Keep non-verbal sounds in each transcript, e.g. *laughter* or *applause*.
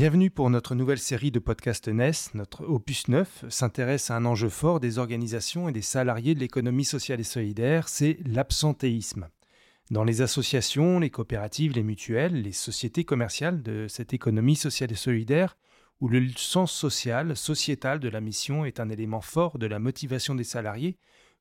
Bienvenue pour notre nouvelle série de podcast NES. Notre opus 9 s'intéresse à un enjeu fort des organisations et des salariés de l'économie sociale et solidaire, c'est l'absentéisme. Dans les associations, les coopératives, les mutuelles, les sociétés commerciales de cette économie sociale et solidaire, où le sens social, sociétal de la mission est un élément fort de la motivation des salariés,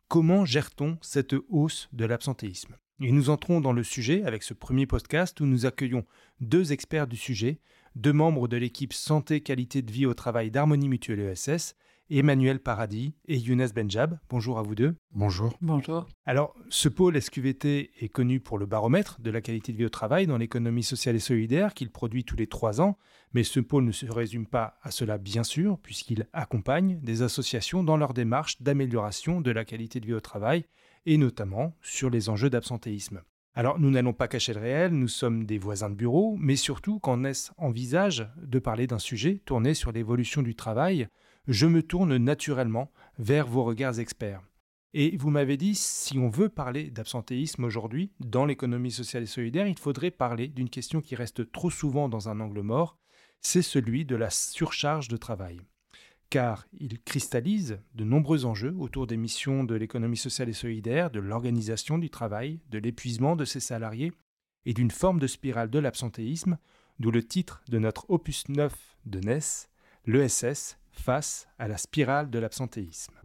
comment gère-t-on cette hausse de l'absentéisme? Et nous entrons dans le sujet avec ce premier podcast où nous accueillons deux experts du sujet, deux membres de l'équipe Santé Qualité de vie au travail d'Harmonie Mutuelle ESS, Emmanuel Paradis et Younes Benjab. Bonjour à vous deux. Bonjour. Bonjour. Alors, ce pôle SQVT est connu pour le baromètre de la qualité de vie au travail dans l'économie sociale et solidaire qu'il produit tous les trois ans, mais ce pôle ne se résume pas à cela bien sûr, puisqu'il accompagne des associations dans leur démarche d'amélioration de la qualité de vie au travail, et notamment sur les enjeux d'absentéisme. Alors, nous n'allons pas cacher le réel, nous sommes des voisins de bureau, mais surtout quand Ness envisage de parler d'un sujet tourné sur l'évolution du travail, je me tourne naturellement vers vos regards experts. Et vous m'avez dit, si on veut parler d'absentéisme aujourd'hui, dans l'économie sociale et solidaire, il faudrait parler d'une question qui reste trop souvent dans un angle mort, c'est celui de la surcharge de travail car il cristallise de nombreux enjeux autour des missions de l'économie sociale et solidaire, de l'organisation du travail, de l'épuisement de ses salariés et d'une forme de spirale de l'absentéisme, d'où le titre de notre opus 9 de NES, l'ESS face à la spirale de l'absentéisme.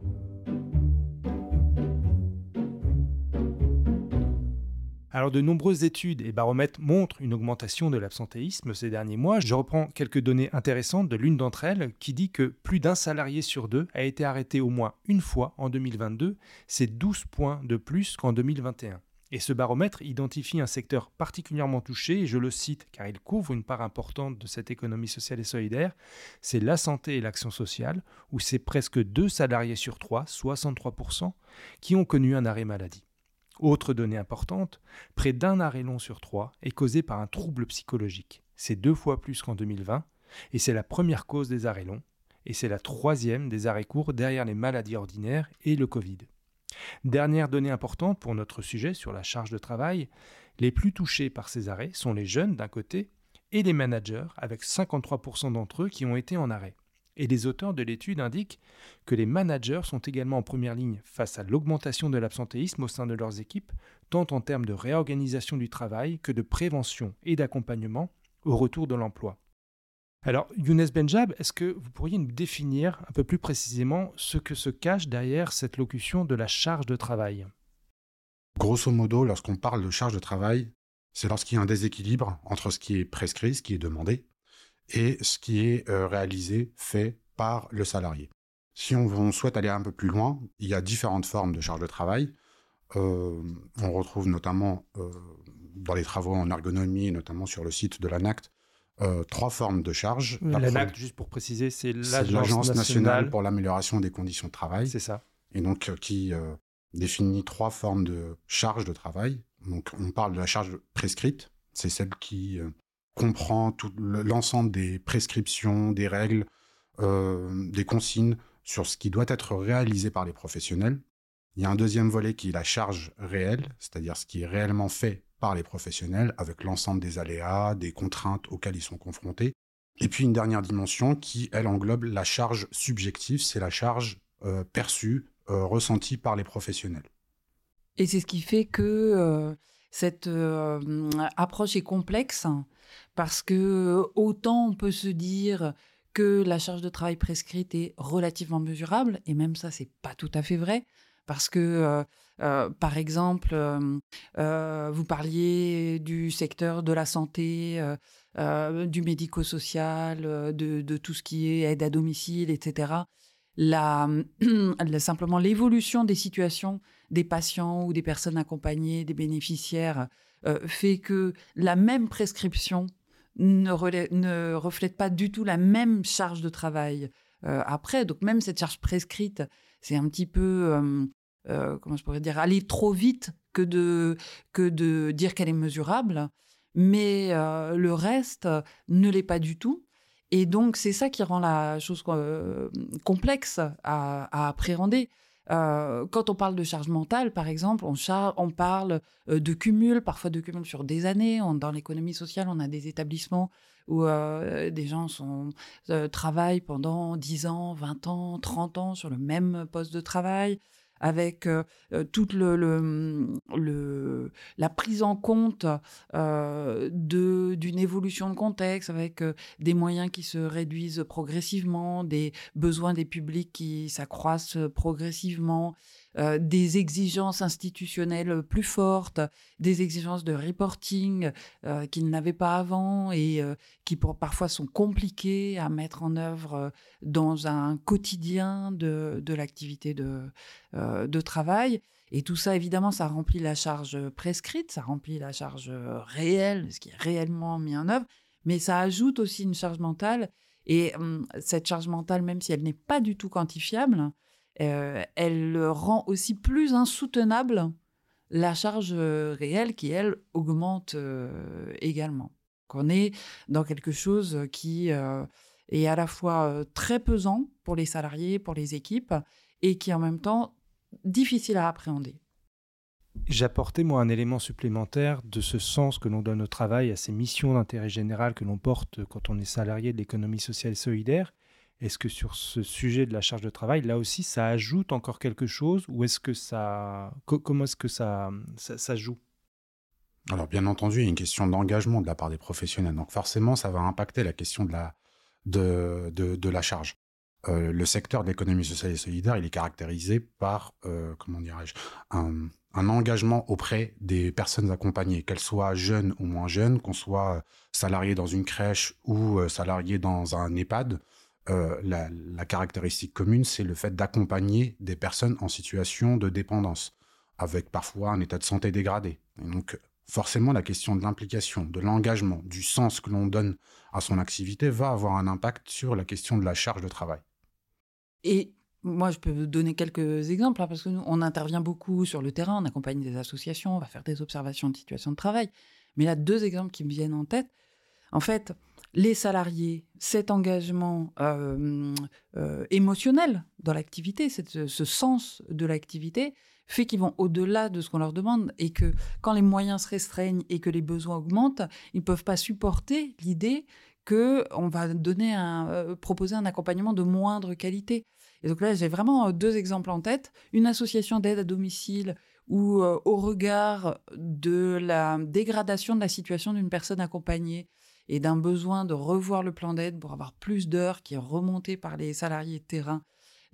Alors de nombreuses études et baromètres montrent une augmentation de l'absentéisme ces derniers mois. Je reprends quelques données intéressantes de l'une d'entre elles qui dit que plus d'un salarié sur deux a été arrêté au moins une fois en 2022. C'est 12 points de plus qu'en 2021. Et ce baromètre identifie un secteur particulièrement touché, et je le cite car il couvre une part importante de cette économie sociale et solidaire, c'est la santé et l'action sociale, où c'est presque deux salariés sur trois, 63%, qui ont connu un arrêt maladie. Autre donnée importante, près d'un arrêt long sur trois est causé par un trouble psychologique. C'est deux fois plus qu'en 2020, et c'est la première cause des arrêts longs, et c'est la troisième des arrêts courts derrière les maladies ordinaires et le Covid. Dernière donnée importante pour notre sujet sur la charge de travail, les plus touchés par ces arrêts sont les jeunes d'un côté et les managers avec 53% d'entre eux qui ont été en arrêt. Et les auteurs de l'étude indiquent que les managers sont également en première ligne face à l'augmentation de l'absentéisme au sein de leurs équipes, tant en termes de réorganisation du travail que de prévention et d'accompagnement au retour de l'emploi. Alors, Younes Benjab, est-ce que vous pourriez nous définir un peu plus précisément ce que se cache derrière cette locution de la charge de travail? Grosso modo, lorsqu'on parle de charge de travail, c'est lorsqu'il y a un déséquilibre entre ce qui est prescrit, ce qui est demandé, et ce qui est euh, réalisé, fait par le salarié. Si on, souhaite aller un peu plus loin, il y a différentes formes de charge de travail. Euh, on retrouve notamment euh, dans les travaux en ergonomie, notamment sur le site de l'ANACT, euh, trois formes de charge. L'ANACT, juste pour préciser, c'est l'Agence nationale, pour l'amélioration des conditions de travail. C'est ça. Et donc qui définit trois formes de charge de travail. Donc on parle de la charge prescrite, c'est celle qui comprend tout l'ensemble des prescriptions, des règles, euh, des consignes sur ce qui doit être réalisé par les professionnels. Il y a un deuxième volet qui est la charge réelle, c'est-à-dire ce qui est réellement fait par les professionnels avec l'ensemble des aléas, des contraintes auxquelles ils sont confrontés. Et puis une dernière dimension qui, elle, englobe la charge subjective, c'est la charge euh, perçue, euh, ressentie par les professionnels. Et c'est ce qui fait que cette approche est complexe parce que autant on peut se dire que la charge de travail prescrite est relativement mesurable et même ça c'est pas tout à fait vrai parce que euh, euh, par exemple vous parliez du secteur de la santé du médico-social de, de tout ce qui est aide à domicile etc la, simplement l'évolution des situations des patients ou des personnes accompagnées, des bénéficiaires, euh, fait que la même prescription ne, reflète pas du tout la même charge de travail après. Donc même cette charge prescrite, c'est un petit peu, comment je pourrais dire, aller trop vite que de, que de dire qu'elle est mesurable. Mais le reste ne l'est pas du tout. Et donc, c'est ça qui rend la chose complexe à appréhender. Euh, quand on parle de charge mentale, par exemple, on, parle euh, de cumul, parfois de cumul sur des années. dans l'économie sociale, on a des établissements où euh, des gens travaillent pendant 10 ans, 20 ans, 30 ans sur le même poste de travail avec toute le, la prise en compte d'une évolution de contexte, avec des moyens qui se réduisent progressivement, des besoins des publics qui s'accroissent progressivement, euh, des exigences institutionnelles plus fortes, des exigences de reporting euh, qu'ils n'avaient pas avant et euh, qui parfois sont compliquées à mettre en œuvre dans un quotidien de, l'activité de, de travail. Et tout ça, évidemment, ça remplit la charge prescrite, ça remplit la charge réelle, ce qui est réellement mis en œuvre, mais ça ajoute aussi une charge mentale. Et hum, cette charge mentale, même si elle n'est pas du tout quantifiable, euh, elle rend aussi plus insoutenable la charge euh, réelle qui, elle, augmente euh, également. On est dans quelque chose qui est à la fois très pesant pour les salariés, pour les équipes, et qui en même temps difficile à appréhender. J'apportais moi un élément supplémentaire de ce sens que l'on donne au travail, à ces missions d'intérêt général que l'on porte quand on est salarié de l'économie sociale et solidaire. Est-ce que sur ce sujet de la charge de travail, là aussi, ça ajoute encore quelque chose ou est-ce que ça, comment est-ce que ça, ça, joue? Alors bien entendu, il y a une question d'engagement de la part des professionnels. Donc forcément, ça va impacter la question de la, charge. Euh, le secteur de l'économie sociale et solidaire, il est caractérisé par, euh, comment dirais-je, un, un, engagement auprès des personnes accompagnées, qu'elles soient jeunes ou moins jeunes, qu'on soit salarié dans une crèche ou euh, salarié dans un EHPAD. Euh, la, caractéristique commune, c'est le fait d'accompagner des personnes en situation de dépendance, avec parfois un état de santé dégradé. donc, forcément, la question de l'implication, de l'engagement, du sens que l'on donne à son activité va avoir un impact sur la question de la charge de travail. Et moi, je peux vous donner quelques exemples, hein, parce que nous, on intervient beaucoup sur le terrain, on accompagne des associations, on va faire des observations de situation de travail. Mais là, deux exemples qui me viennent en tête. En fait, les salariés, cet engagement euh, euh, émotionnel dans l'activité, ce sens de l'activité, fait qu'ils vont au-delà de ce qu'on leur demande et que quand les moyens se restreignent et que les besoins augmentent, ils ne peuvent pas supporter l'idée qu'on va donner un, euh, proposer un accompagnement de moindre qualité. Et donc là, j'ai vraiment deux exemples en tête. Une association d'aide à domicile où, au regard de la dégradation de la situation d'une personne accompagnée, et d'un besoin de revoir le plan d'aide pour avoir plus d'heures qui est remonté par les salariés de terrain.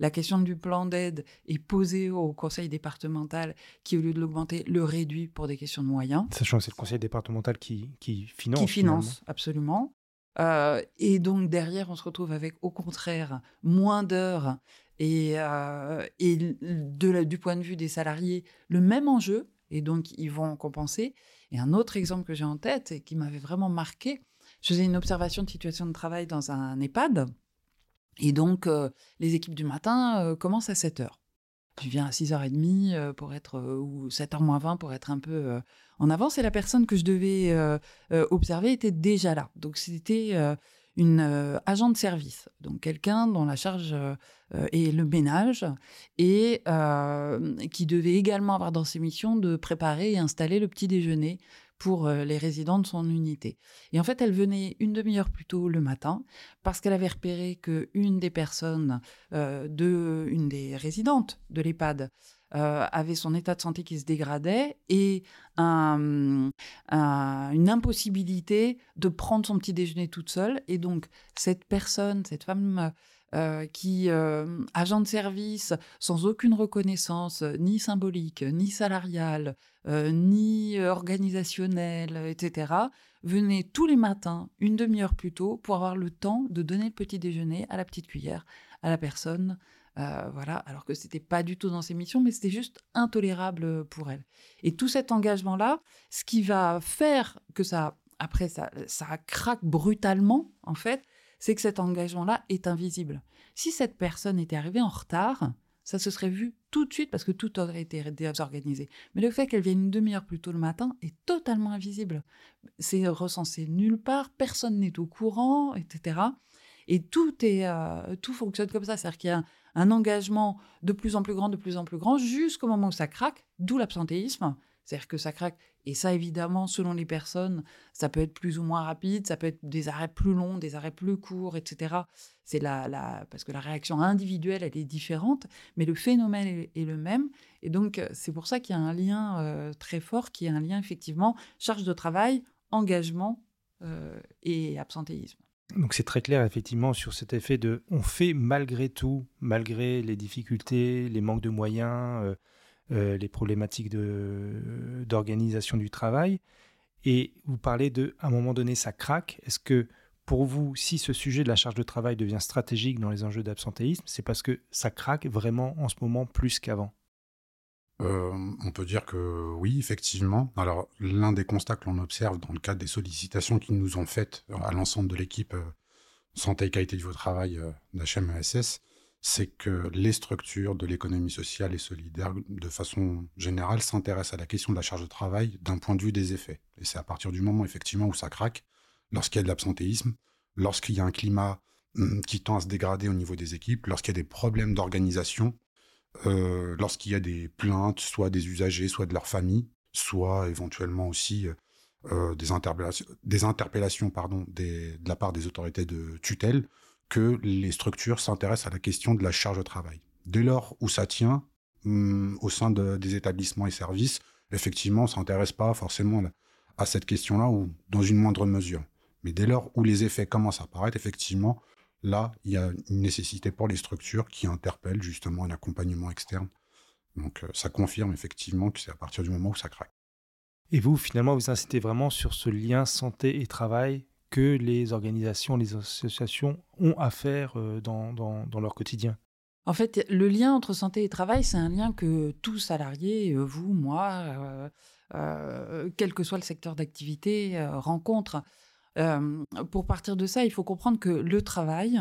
La question du plan d'aide est posée au conseil départemental qui, au lieu de l'augmenter, le réduit pour des questions de moyens. Sachant que c'est le conseil départemental qui, qui finance. Qui finance, absolument. Euh, et donc derrière, on se retrouve avec au contraire moins d'heures et, euh, et de du point de vue des salariés, le même enjeu, et donc ils vont compenser. Et un autre exemple que j'ai en tête et qui m'avait vraiment marqué, je faisais une observation de situation de travail dans un EHPAD. Et donc, euh, les équipes du matin euh, commencent à 7 h. Je viens à 6h30 euh, pour être, ou 7h moins 20 pour être un peu en avance. Et la personne que je devais observer était déjà là. Donc, c'était une agent de service. Donc, quelqu'un dont la charge est le ménage et qui devait également avoir dans ses missions de préparer et installer le petit déjeuner pour euh, les résidents de son unité. Et en fait, elle venait une demi-heure plus tôt le matin parce qu'elle avait repéré qu'une des personnes, euh, une des résidentes de l'EHPAD, euh, avait son état de santé qui se dégradait et une impossibilité de prendre son petit déjeuner toute seule. Et donc, cette personne, cette femme euh, qui, euh, agent de service, sans aucune reconnaissance, ni symbolique, ni salariale, euh, ni organisationnelle, etc., venait tous les matins, une demi-heure plus tôt, pour avoir le temps de donner le petit déjeuner à la petite cuillère à la personne. voilà, alors que c'était pas du tout dans ses missions, mais c'était juste intolérable pour elle. Et tout cet engagement-là, ce qui va faire que ça, après, ça, ça craque brutalement, en fait, c'est que cet engagement-là est invisible. Si cette personne était arrivée en retard, ça se serait vu tout de suite parce que tout aurait été désorganisé. Mais le fait qu'elle vienne une demi-heure plus tôt le matin est totalement invisible. C'est recensé nulle part, personne n'est au courant, etc. Et tout, est, euh, tout fonctionne comme ça. C'est-à-dire qu'il y a un, engagement de plus en plus grand, de plus en plus grand, jusqu'au moment où ça craque, d'où l'absentéisme. C'est-à-dire que ça craque. Et ça, évidemment, selon les personnes, ça peut être plus ou moins rapide, ça peut être des arrêts plus longs, des arrêts plus courts, etc. C'est la, la, parce que la réaction individuelle, elle est différente, mais le phénomène est, le même. Et donc, c'est pour ça qu'il y a un lien euh, très fort, qui est un lien, effectivement, charge de travail, engagement euh, et absentéisme. Donc c'est très clair effectivement sur cet effet de on fait malgré tout, malgré les difficultés, les manques de moyens, euh, euh, les problématiques d'organisation du travail. Et vous parlez de, à un moment donné, ça craque. Est-ce que pour vous, si ce sujet de la charge de travail devient stratégique dans les enjeux d'absentéisme, c'est parce que ça craque vraiment en ce moment plus qu'avant? Euh, on peut dire que oui, effectivement. Alors, l'un des constats que l'on observe dans le cadre des sollicitations qui nous ont faites à l'ensemble de l'équipe euh, santé et qualité du travail euh, d'HMESS, c'est que les structures de l'économie sociale et solidaire, de façon générale, s'intéressent à la question de la charge de travail d'un point de vue des effets. Et c'est à partir du moment, effectivement, où ça craque, lorsqu'il y a de l'absentéisme, lorsqu'il y a un climat hum, qui tend à se dégrader au niveau des équipes, lorsqu'il y a des problèmes d'organisation, euh, lorsqu'il y a des plaintes, soit des usagers, soit de leur famille, soit éventuellement aussi euh, des interpellations, des interpellations pardon, de la part des autorités de tutelle, que les structures s'intéressent à la question de la charge de travail. Dès lors où ça tient, hum, au sein des établissements et services, effectivement, on s'intéresse pas forcément à cette question-là ou dans une moindre mesure. Mais dès lors où les effets commencent à apparaître, effectivement, là, il y a une nécessité pour les structures qui interpellent justement un accompagnement externe. Donc euh, ça confirme effectivement que c'est à partir du moment où ça craque. Et vous, finalement, vous incitez vraiment sur ce lien santé et travail que les organisations, les associations ont à faire euh, dans, leur quotidien En fait, le lien entre santé et travail, c'est un lien que tous salariés, euh, vous, moi, quel que soit le secteur d'activité, rencontrent pour partir de ça, il faut comprendre que le travail,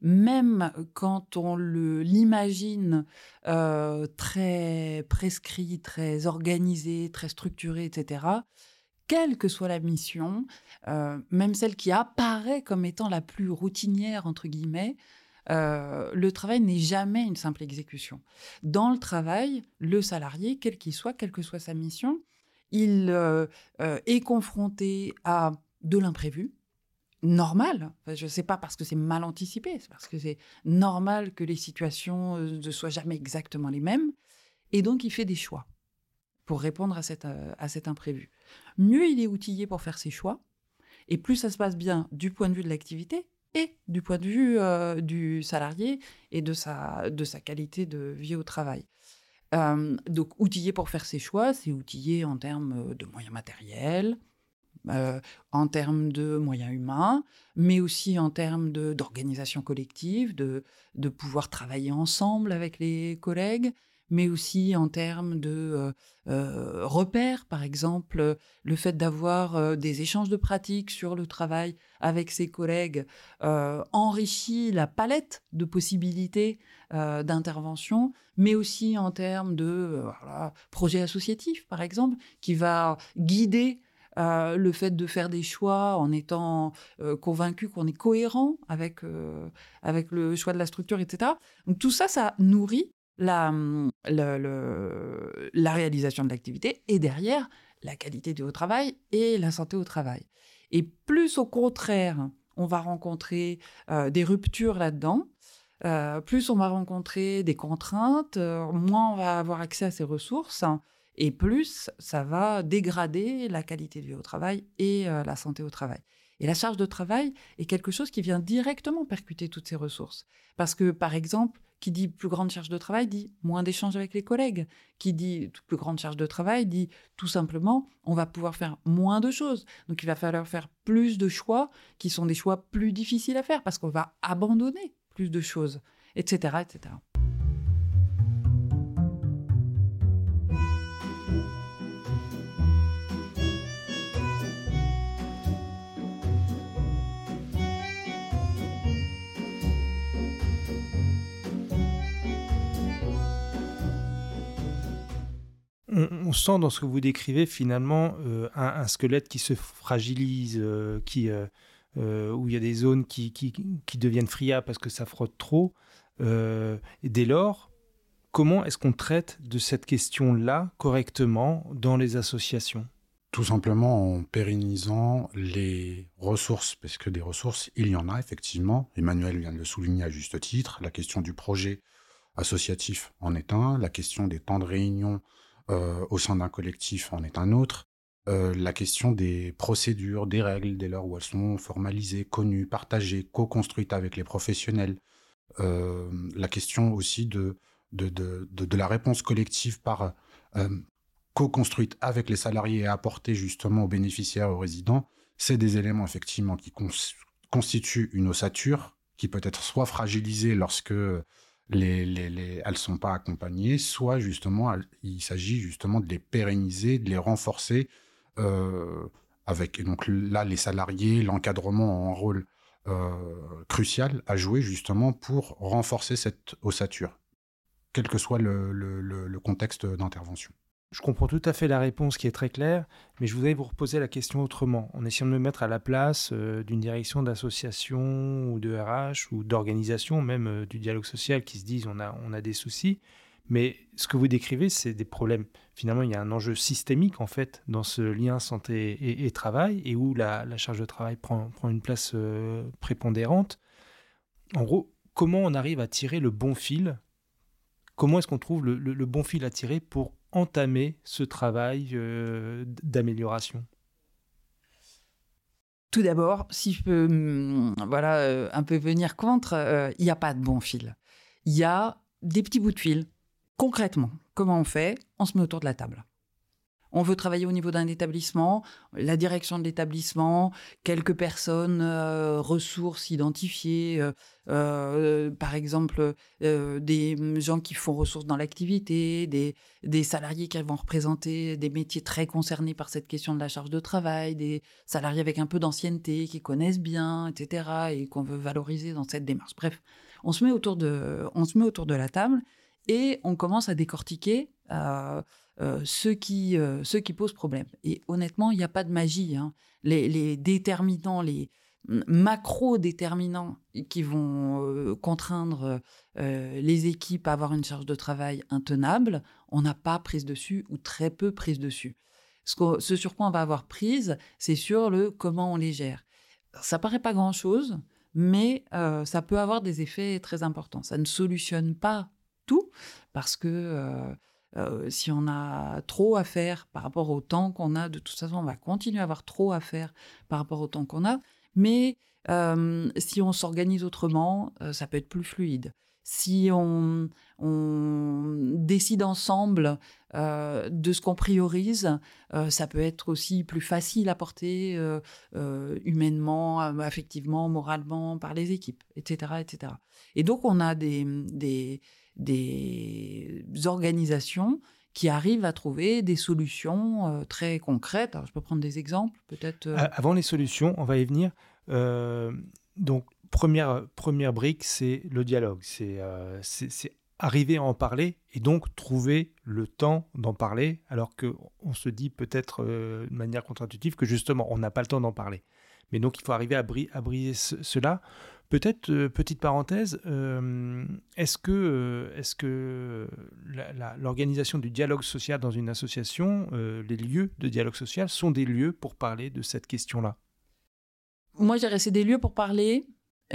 même quand on l'imagine très prescrit, très organisé, très structuré, etc., quelle que soit la mission, même celle qui apparaît comme étant la plus routinière, entre guillemets, le travail n'est jamais une simple exécution. Dans le travail, le salarié, quel qu'il soit, quelle que soit sa mission, il euh, euh, est confronté à de l'imprévu, normal. je ne sais pas parce que c'est mal anticipé, c'est parce que c'est normal que les situations euh, ne soient jamais exactement les mêmes. Et donc, il fait des choix pour répondre à, à cet imprévu. Mieux il est outillé pour faire ses choix, et plus ça se passe bien du point de vue de l'activité et du point de vue du salarié et de sa, de sa qualité de vie au travail. Donc, outillé pour faire ses choix, c'est outillé en termes de moyens matériels, en termes de moyens humains, mais aussi en termes d'organisation collective, de, de pouvoir travailler ensemble avec les collègues, mais aussi en termes de repères, par exemple, le fait d'avoir des échanges de pratiques sur le travail avec ses collègues enrichit la palette de possibilités d'intervention, mais aussi en termes de projets associatifs, par exemple, qui va guider le fait de faire des choix en étant convaincu qu'on est cohérent avec, avec le choix de la structure, etc. Donc tout ça, ça nourrit la, mmh, la réalisation de l'activité et derrière la qualité du travail et la santé au travail. Et plus au contraire, on va rencontrer des ruptures là-dedans, plus on va rencontrer des contraintes, moins on va avoir accès à ces ressources, et plus ça va dégrader la qualité du vie au travail et la santé au travail. Et la charge de travail est quelque chose qui vient directement percuter toutes ces ressources. Parce que, par exemple, qui dit plus grande charge de travail dit moins d'échanges avec les collègues. Qui dit plus grande charge de travail dit tout simplement on va pouvoir faire moins de choses. Donc il va falloir faire plus de choix qui sont des choix plus difficiles à faire parce qu'on va abandonner plus de choses, etc., etc. on, sent dans ce que vous décrivez finalement un, squelette qui se fragilise, qui, où il y a des zones qui, qui, deviennent friables parce que ça frotte trop. et dès lors, comment est-ce qu'on traite de cette question-là correctement dans les associations? Tout simplement en pérennisant les ressources, parce que des ressources, il y en a effectivement. Emmanuel vient de le souligner à juste titre. La question du projet associatif en est un, la question des temps de réunion euh, au sein d'un collectif en est un autre, euh, la question des procédures, des règles, dès lors où elles sont formalisées, connues, partagées, co-construites avec les professionnels, euh, la question aussi de, de, de, de, la réponse collective par co-construite avec les salariés et apportée justement aux bénéficiaires, aux résidents, c'est des éléments effectivement qui constituent une ossature qui peut être soit fragilisée lorsque les, les, elles sont pas accompagnées, soit justement il s'agit justement de les pérenniser, de les renforcer euh, avec et donc là les salariés, l'encadrement ont un rôle euh, crucial à jouer justement pour renforcer cette ossature, quel que soit le contexte d'intervention. Je comprends tout à fait la réponse qui est très claire, mais je voudrais vous reposer la question autrement, en essayant de me mettre à la place euh, d'une direction d'association ou de RH ou d'organisation, même euh, du dialogue social, qui se disent on a, on a des soucis. Mais ce que vous décrivez, c'est des problèmes. Finalement, il y a un enjeu systémique en fait dans ce lien santé et, travail, et où la, charge de travail prend, prend une place euh, prépondérante. En gros, comment on arrive à tirer le bon fil? Comment est-ce qu'on trouve le bon fil à tirer pour entamer ce travail euh, d'amélioration tout d'abord, si je peux hum, voilà, euh, un peu venir contre, euh, il n'y a pas de bon fil. Il y a des petits bouts de fil. Concrètement, comment on fait On se met autour de la table. On veut travailler au niveau d'un établissement, la direction de l'établissement, quelques personnes, euh, ressources identifiées, euh, euh, par exemple des gens qui font ressources dans l'activité, des, salariés qui vont représenter des métiers très concernés par cette question de la charge de travail, des salariés avec un peu d'ancienneté qui connaissent bien, etc., et qu'on veut valoriser dans cette démarche. Bref, on se met autour de, on se met autour de la table et on commence à décortiquer ce, qui, euh, qui pose problème. Et honnêtement, il n'y a pas de magie. Hein. Les, déterminants, les macro-déterminants qui vont euh, contraindre les équipes à avoir une charge de travail intenable, on n'a pas prise dessus ou très peu prise dessus. Ce, ce sur quoi on va avoir prise, c'est sur le comment on les gère. Ça paraît pas grand-chose, mais ça peut avoir des effets très importants. Ça ne solutionne pas tout parce que euh, si on a trop à faire par rapport au temps qu'on a, de toute façon, on va continuer à avoir trop à faire par rapport au temps qu'on a. Mais euh, si on s'organise autrement, euh, ça peut être plus fluide. Si on, décide ensemble de ce qu'on priorise, ça peut être aussi plus facile à porter humainement, affectivement, moralement par les équipes, etc., etc. Et donc on a des, des, des organisations qui arrivent à trouver des solutions euh, très concrètes. Je peux prendre des exemples, peut-être. Euh avant les solutions, on va y venir. Euh, donc, première, première brique, c'est le dialogue. C'est arriver à en parler et donc trouver le temps d'en parler, alors qu'on se dit peut-être de manière contre-intuitive que justement, on n'a pas le temps d'en parler. Mais donc, il faut arriver à briser cela Peut-être, euh, petite parenthèse, euh, est-ce que, euh, est-ce que l'organisation du dialogue social dans une association, les lieux de dialogue social sont des lieux pour parler de cette question-là? Moi, je dirais c'est des lieux pour parler,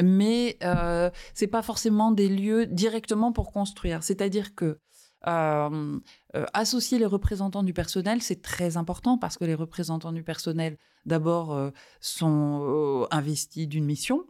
mais ce n'est pas forcément des lieux directement pour construire. C'est-à-dire que euh, euh, associer les représentants du personnel, c'est très important parce que les représentants du personnel, d'abord, euh, sont investis d'une mission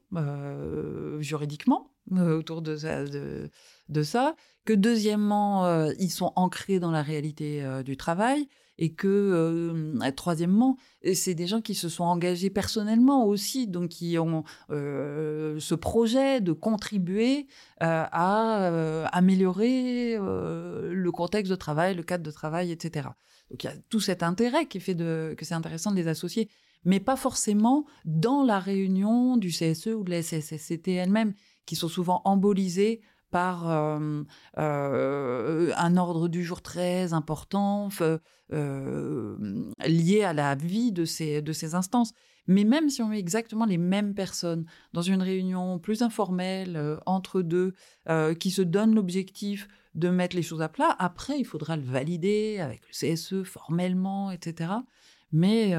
juridiquement autour de ça, de, ça, que deuxièmement, ils sont ancrés dans la réalité du travail, et que troisièmement, c'est des gens qui se sont engagés personnellement aussi, donc qui ont ce projet de contribuer à améliorer le contexte de travail, le cadre de travail, etc. Donc il y a tout cet intérêt qui fait de, que c'est intéressant de les associer, mais pas forcément dans la réunion du CSE ou de la SSSCT elle-même, qui sont souvent embolisés par un ordre du jour très important lié à la vie de ces, de ces instances. Mais même si on met exactement les mêmes personnes dans une réunion plus informelle entre deux, qui se donnent l'objectif de mettre les choses à plat, après, il faudra le valider avec le CSE formellement, etc. Mais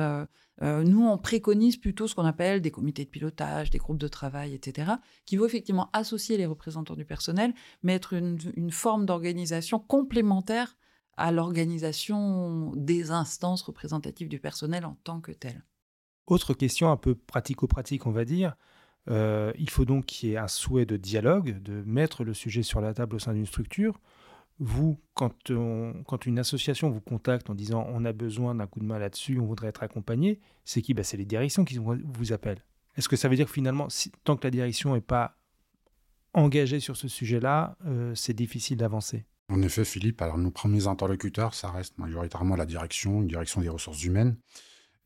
nous, on préconise plutôt ce qu'on appelle des comités de pilotage, des groupes de travail, etc., qui vont effectivement associer les représentants du personnel, mais être une, forme d'organisation complémentaire à l'organisation des instances représentatives du personnel en tant que telles. Autre question un peu pratico-pratique, on va dire. il faut donc qu'il y ait un souhait de dialogue, de mettre le sujet sur la table au sein d'une structure vous, quand, une association vous contacte en disant on a besoin d'un coup de main là-dessus, on voudrait être accompagné, c'est qui? Bah, C'est les directions qui vous appellent. Est-ce que ça veut dire que finalement, tant que la direction n'est pas engagée sur ce sujet-là, euh, c'est difficile d'avancer? En effet, Philippe, alors nos premiers interlocuteurs, ça reste majoritairement la direction, une direction des ressources humaines.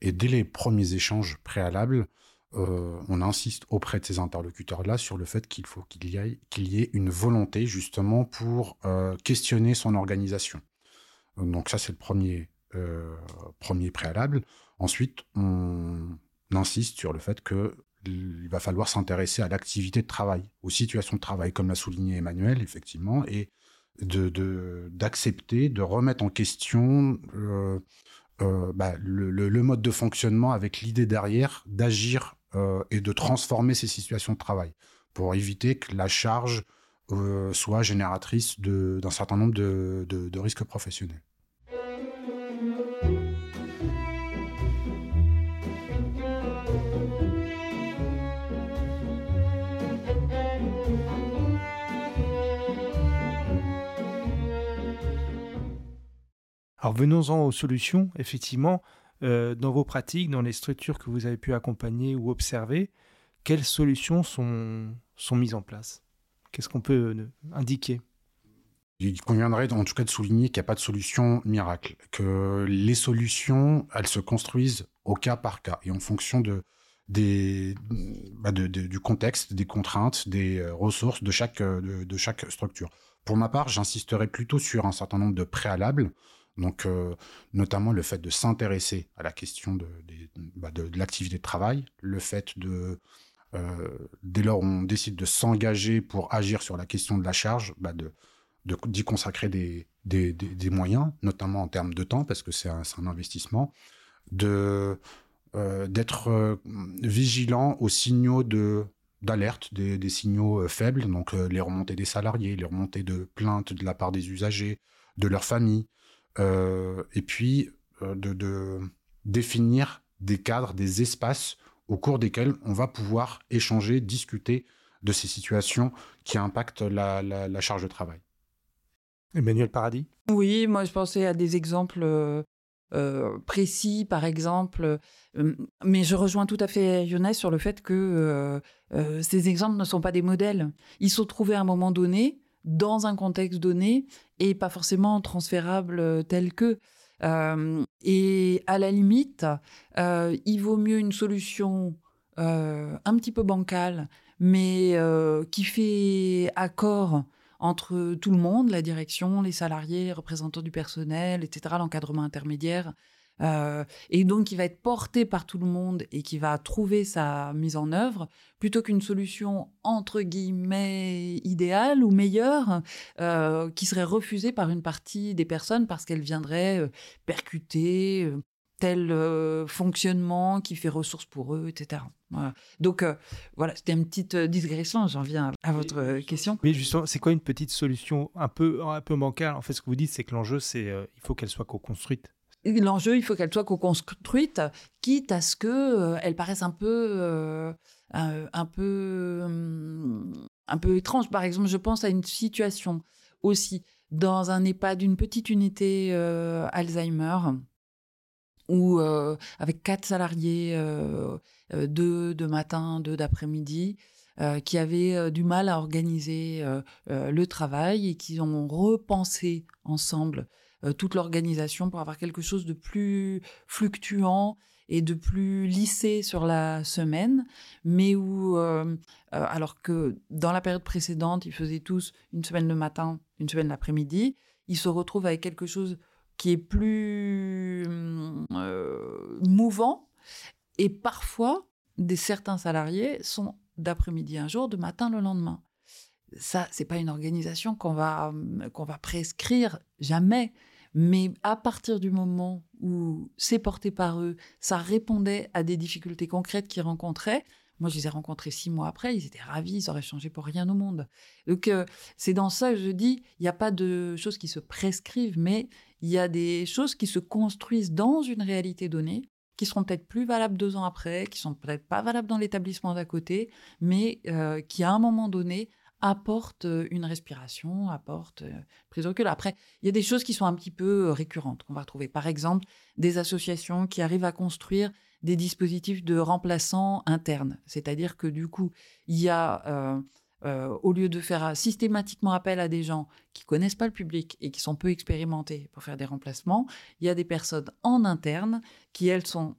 Et dès les premiers échanges préalables, euh, on insiste auprès de ces interlocuteurs-là sur le fait qu'il faut qu'il y, y ait une volonté justement pour euh, questionner son organisation. Donc ça, c'est le premier, euh, premier préalable. Ensuite, on insiste sur le fait qu'il va falloir s'intéresser à l'activité de travail, aux situations de travail, comme l'a souligné Emmanuel, effectivement, et de, d'accepter, de, remettre en question bah, le, le, mode de fonctionnement avec l'idée derrière d'agir euh, et de transformer ces situations de travail pour éviter que la charge euh, soit génératrice d'un certain nombre de risques professionnels. Alors venons-en aux solutions. Effectivement, euh, dans vos pratiques, dans les structures que vous avez pu accompagner ou observer, quelles solutions sont, sont mises en place? Qu'est-ce qu'on peut euh, indiquer? Il conviendrait en tout cas de souligner qu'il n'y a pas de solution miracle, que les solutions, elles se construisent au cas par cas et en fonction de, des, bah, du contexte, des contraintes, des euh, ressources de chaque, de chaque structure. Pour ma part, j'insisterai plutôt sur un certain nombre de préalables donc, euh, notamment le fait de s'intéresser à la question de, bah, l'activité de travail, le fait de, euh, dès lors on décide de s'engager pour agir sur la question de la charge, bah, d'y consacrer des, moyens, notamment en termes de temps, parce que c'est un, investissement, de euh, d'être vigilant aux signaux de d'alerte, des, signaux faibles, donc les remontées des salariés, les remontées de plaintes de la part des usagers, de leurs familles, et puis euh, de, définir des cadres, des espaces au cours desquels on va pouvoir échanger, discuter de ces situations qui impactent la, charge de travail. Emmanuel Paradis? Oui, moi je pensais à des exemples euh, précis, par exemple, mais je rejoins tout à fait Younes sur le fait que ces exemples ne sont pas des modèles. Ils sont trouvés à un moment donné, dans un contexte donné et pas forcément transférable euh, tel que. Euh, et à la limite, euh, il vaut mieux une solution un petit peu bancale, mais qui fait accord entre tout le monde, la direction, les salariés, les représentants du personnel, etc., l'encadrement intermédiaire, euh, et donc qui va être porté par tout le monde et qui va trouver sa mise en œuvre, plutôt qu'une solution entre guillemets idéale ou meilleure, euh, qui serait refusée par une partie des personnes parce qu'elle viendrait euh, percuter tel fonctionnement qui fait ressource pour eux, etc. Donc voilà, c'était une petite digression, j'en viens à, votre question. Mais justement, c'est quoi une petite solution un peu, un peu bancale? En fait, ce que vous dites, c'est que l'enjeu, c'est il faut qu'elle soit co-construite. L'enjeu, il faut qu'elle soit co-construite, quitte à ce que euh, elle paraisse un peu, euh, un, peu, hum, un peu étrange. Par exemple, je pense à une situation aussi dans un EHPAD d'une petite unité euh, Alzheimer où avec quatre salariés, deux de matin, deux d'après-midi, qui avaient du mal à organiser le travail et qui ont repensé ensemble euh, toute l'organisation pour avoir quelque chose de plus fluctuant et de plus lisser sur la semaine, mais où, alors que dans la période précédente, ils faisaient tous une semaine le matin, une semaine l'après-midi, ils se retrouvent avec quelque chose qui est plus mouvant, et parfois, des certains salariés sont d'après-midi un jour, de matin le lendemain. Ça, c'est pas une organisation qu'on va, qu'on va prescrire jamais. Mais à partir du moment où c'est porté par eux, ça répondait à des difficultés concrètes qu'ils rencontraient. Moi, je les ai rencontrés six mois après, ils étaient ravis, ils auraient changé pour rien au monde. Donc, euh, c'est dans ça que je dis, il n'y a pas de choses qui se prescrivent, mais il y a des choses qui se construisent dans une réalité donnée qui seront peut-être plus valables deux ans après, qui sont peut-être pas valables dans l'établissement d'à côté, mais euh, qui à un moment donné apportent euh, une respiration, apportent euh, prise de recul. Après, il y a des choses qui sont un petit peu récurrentes qu'on va retrouver. Par exemple, des associations qui arrivent à construire des dispositifs de remplaçants internes, c'est-à-dire que du coup, il y a au lieu de faire systématiquement appel à des gens qui connaissent pas le public et qui sont peu expérimentés pour faire des remplacements, il y a des personnes en interne qui, elles, sont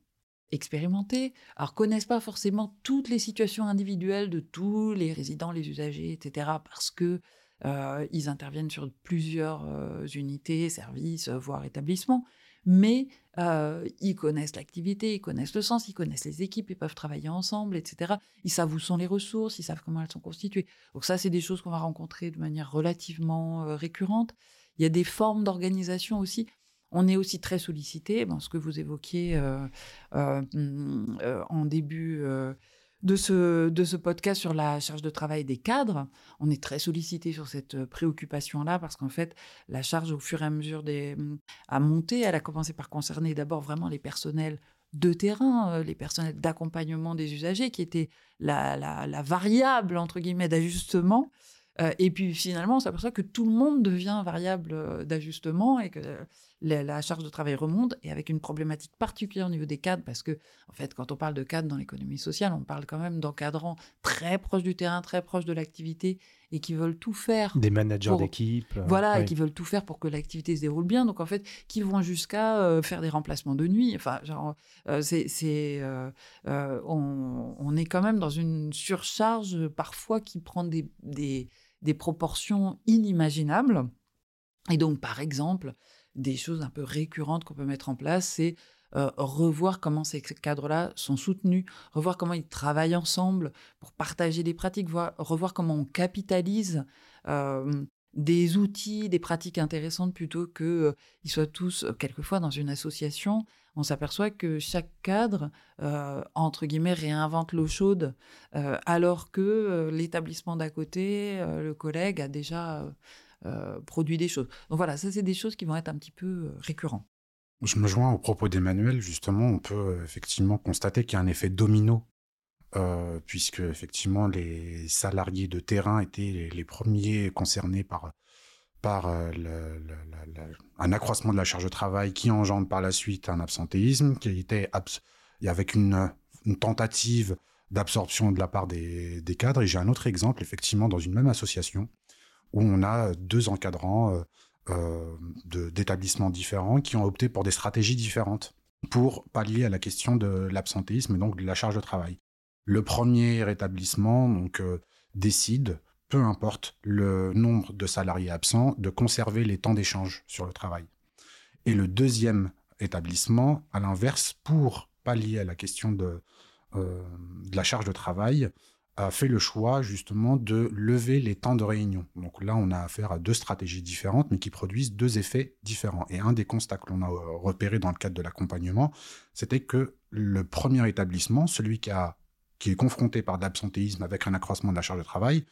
expérimentées, alors connaissent pas forcément toutes les situations individuelles de tous les résidents, les usagers, etc., parce que euh, ils interviennent sur plusieurs euh, unités, services, voire établissements mais euh, ils connaissent l'activité, ils connaissent le sens, ils connaissent les équipes, ils peuvent travailler ensemble, etc. Ils savent où sont les ressources, ils savent comment elles sont constituées. Donc ça, c'est des choses qu'on va rencontrer de manière relativement euh, récurrente. Il y a des formes d'organisation aussi. On est aussi très sollicité, ce que vous évoquiez euh, mm, en début de ce, de ce podcast sur la charge de travail des cadres. On est très sollicité sur cette euh, préoccupation-là parce qu'en fait, la charge, au fur et à mesure des, a monté. Elle a commencé par concerner d'abord vraiment les personnels de terrain, euh, les personnels d'accompagnement des usagers, qui étaient la, la, variable, entre guillemets, d'ajustement. Euh, et puis finalement, on s'aperçoit que tout le monde devient variable d'ajustement et que la, charge de travail remonte et avec une problématique particulière au niveau des cadres parce que, en fait, quand on parle de cadres dans l'économie sociale, on parle quand même d'encadrants très proches du terrain, très proches de l'activité et qui veulent tout faire. Des managers d'équipe. Euh, voilà, et qui veulent tout faire pour que l'activité se déroule bien. Donc, en fait, qui vont jusqu'à euh, faire des remplacements de nuit. Enfin, genre, euh, c'est. On, on, est quand même dans une surcharge parfois qui prend des, des, des proportions inimaginables. Et donc, par exemple, des choses un peu récurrentes qu'on peut mettre en place, c'est euh, revoir comment ces cadres-là sont soutenus, revoir comment ils travaillent ensemble pour partager des pratiques, revoir comment on capitalise euh, des outils, des pratiques intéressantes plutôt qu'ils euh, soient tous, quelquefois dans une association, on s'aperçoit que chaque cadre, entre guillemets, réinvente l'eau chaude, alors que l'établissement d'à côté, le collègue a déjà euh, produit des choses. Donc voilà, ça c'est des choses qui vont être un petit peu euh, récurrents. Je me joins au propos d'Emmanuel, justement, on peut euh, effectivement constater qu'il y a un effet domino, puisque effectivement les salariés de terrain étaient les, premiers concernés par, par un accroissement de la charge de travail qui engendre par la suite un absentéisme, qui était avec une, une tentative d'absorption de la part des, des cadres. Et j'ai un autre exemple, effectivement, dans une même association, où on a deux encadrants euh, euh, d'établissements différents qui ont opté pour des stratégies différentes pour pallier à la question de l'absentéisme et donc de la charge de travail. Le premier établissement donc euh, décide, peu importe le nombre de salariés absents, de conserver les temps d'échange sur le travail. Et le deuxième établissement, à l'inverse, pour pallier à la question de, de la charge de travail, a fait le choix justement de lever les temps de réunion. Donc là, on a affaire à deux stratégies différentes, mais qui produisent deux effets différents. Et un des constats que l'on a euh, repéré dans le cadre de l'accompagnement, c'était que le premier établissement, celui qui, est confronté par l'absentéisme avec un accroissement de la charge de travail,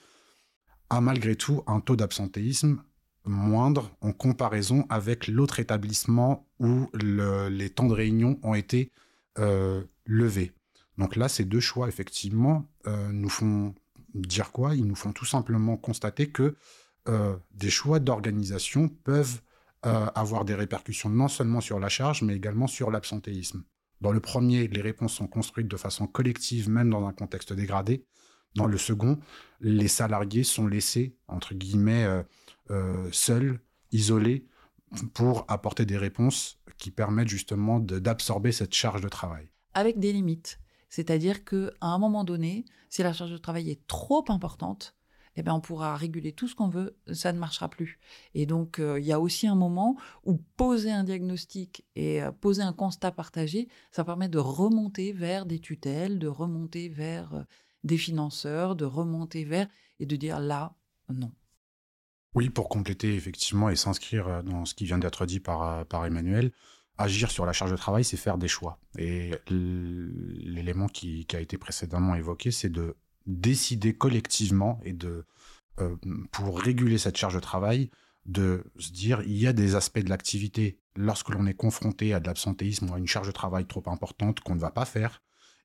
a malgré tout un taux d'absentéisme moindre en comparaison avec l'autre établissement où les temps de réunion ont été euh, levés. Donc là, ces deux choix, effectivement, euh, nous font dire quoi? Ils nous font tout simplement constater que euh, des choix d'organisation peuvent euh, avoir des répercussions non seulement sur la charge, mais également sur l'absentéisme. Dans le premier, les réponses sont construites de façon collective, même dans un contexte dégradé. Dans le second, les salariés sont laissés, entre guillemets, seuls, isolés, pour apporter des réponses qui permettent justement d'absorber cette charge de travail. avec des limites. C'est-à-dire qu'à un moment donné, si la charge de travail est trop importante, eh ben, on pourra réguler tout ce qu'on veut, ça ne marchera plus. Et donc, euh, il y a aussi un moment où poser un diagnostic et euh, poser un constat partagé, ça permet de remonter vers des tutelles, de remonter vers euh, des financeurs, de remonter vers et de dire là, non. Oui, pour compléter effectivement et s'inscrire dans ce qui vient d'être dit par, par Emmanuel, agir sur la charge de travail, c'est faire des choix. Et l'élément qui, a été précédemment évoqué, c'est de décider collectivement et de, euh, pour réguler cette charge de travail, de se dire il y a des aspects de l'activité lorsque l'on est confronté à de l'absentéisme ou à une charge de travail trop importante qu'on ne va pas faire.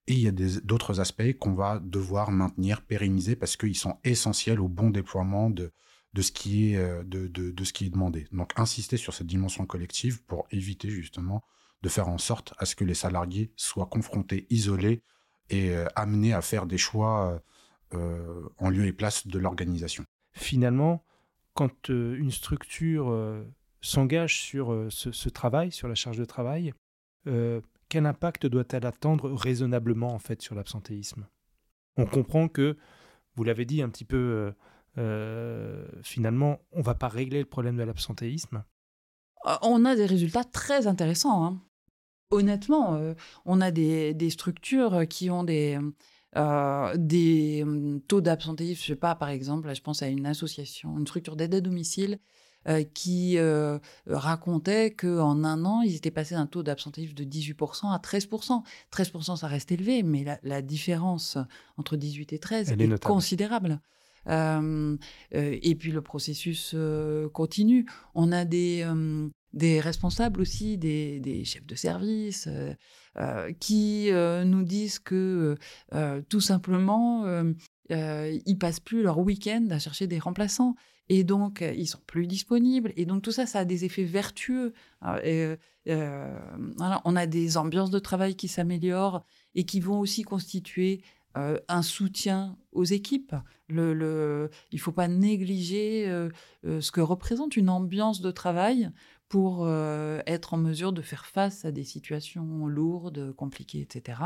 Et il y a d'autres aspects qu'on va devoir maintenir, pérenniser parce qu'ils sont essentiels au bon déploiement de, de, ce qui est, euh, de, de, ce qui est demandé. Donc insister sur cette dimension collective pour éviter justement de faire en sorte à ce que les salariés soient confrontés, isolés et euh, amenés à faire des choix euh, en lieu et place de l'organisation. Finalement, quand une structure s'engage sur ce, travail, sur la charge de travail, quel impact doit-elle attendre raisonnablement en fait sur l'absentéisme? On comprend que, vous l'avez dit un petit peu, finalement, on ne va pas régler le problème de l'absentéisme. On a des résultats très intéressants. Hein. Honnêtement, on a des, structures qui ont des, euh, des hum, taux d'absentéisme, je sais pas, par exemple, là, je pense à une association, une structure d'aide à domicile euh, qui euh, racontait qu'en un an, ils étaient passés d'un taux d'absentéisme de 18% à 13%. 13%, ça reste élevé, mais la, différence entre 18 et 13 est, considérable. Et puis le processus continue. On a des, responsables aussi, des, chefs de service, qui nous disent que tout simplement, ils passent plus leur week-end à chercher des remplaçants. Et donc, ils sont plus disponibles. Et donc, tout ça, ça a des effets vertueux. On a des ambiances de travail qui s'améliorent et qui vont aussi constituer un soutien aux équipes. Il ne faut pas négliger ce que représente une ambiance de travail pour euh, être en mesure de faire face à des situations lourdes, compliquées, etc.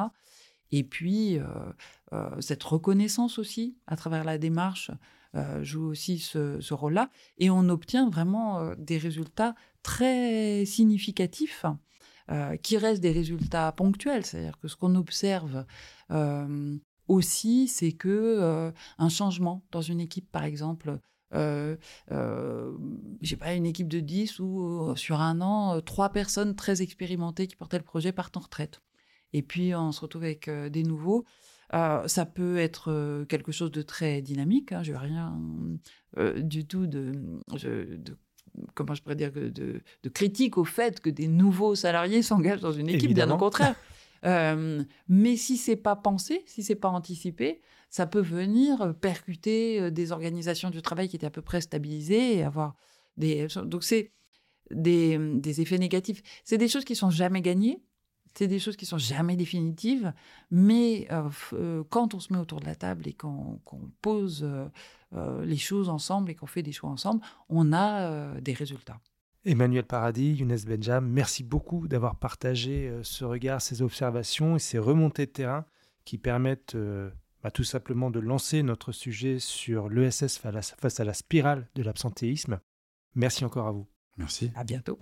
Et puis, euh, euh, cette reconnaissance aussi, à travers la démarche, joue aussi ce, rôle-là. Et on obtient vraiment des résultats très significatifs, qui restent des résultats ponctuels. C'est-à-dire que ce qu'on observe aussi, c'est que un changement dans une équipe, par exemple, euh, euh, j'ai pas une équipe de 10 ou euh, sur un an, euh, trois personnes très expérimentées qui portaient le projet partent en retraite. Et puis on se retrouve avec des nouveaux. ça peut être quelque chose de très dynamique. Hein, je n'ai rien du tout de, de, comment je pourrais dire de, de, critique au fait que des nouveaux salariés s'engagent dans une équipe, bien au contraire. *laughs* mais si c'est pas pensé, si c'est pas anticipé, ça peut venir euh, percuter euh, des organisations du travail qui étaient à peu près stabilisées et avoir des. Donc, c'est des, des, effets négatifs. C'est des choses qui sont jamais gagnées. C'est des choses qui sont jamais définitives, mais euh, quand on se met autour de la table et qu'on pose les choses ensemble et qu'on fait des choix ensemble, on a des résultats. Emmanuel Paradis, Younes Benjam, merci beaucoup d'avoir partagé ce regard, ces observations et ces remontées de terrain qui permettent bah, tout simplement de lancer notre sujet sur l'ESS face à la spirale de l'absentéisme. Merci encore à vous. Merci. À bientôt.